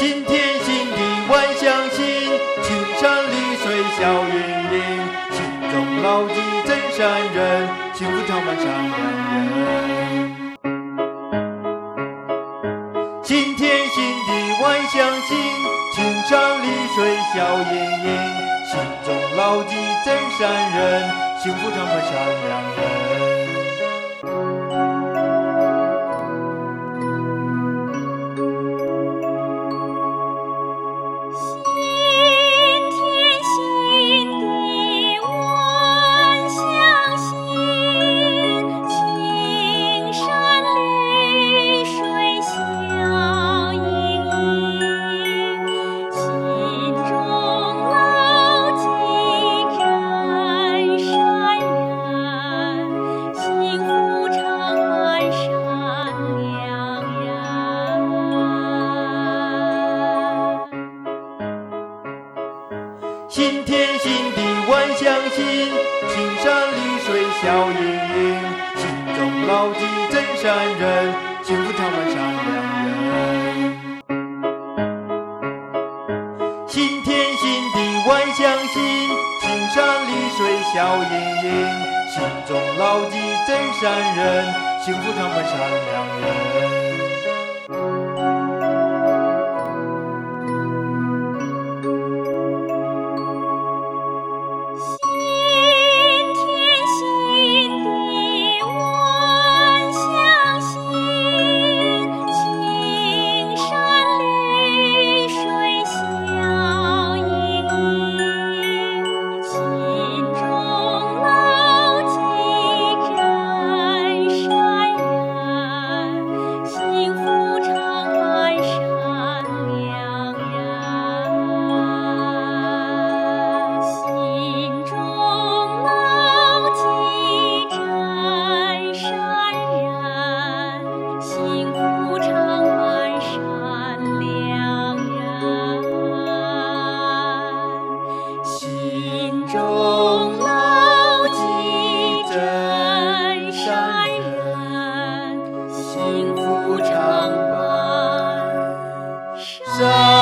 天心地万象新，青山绿水笑盈盈，心中牢记真善人，幸福常伴善良人。新天新地万象新，青山绿水笑盈盈，心中牢记真善人，幸福常伴善良人。新天新地万象新，青山绿水笑盈盈，心中牢记真善人，幸福常伴善良人。新天新地万象新，青山绿水笑盈盈，心中牢记真善人，幸福常伴善良人。Zara.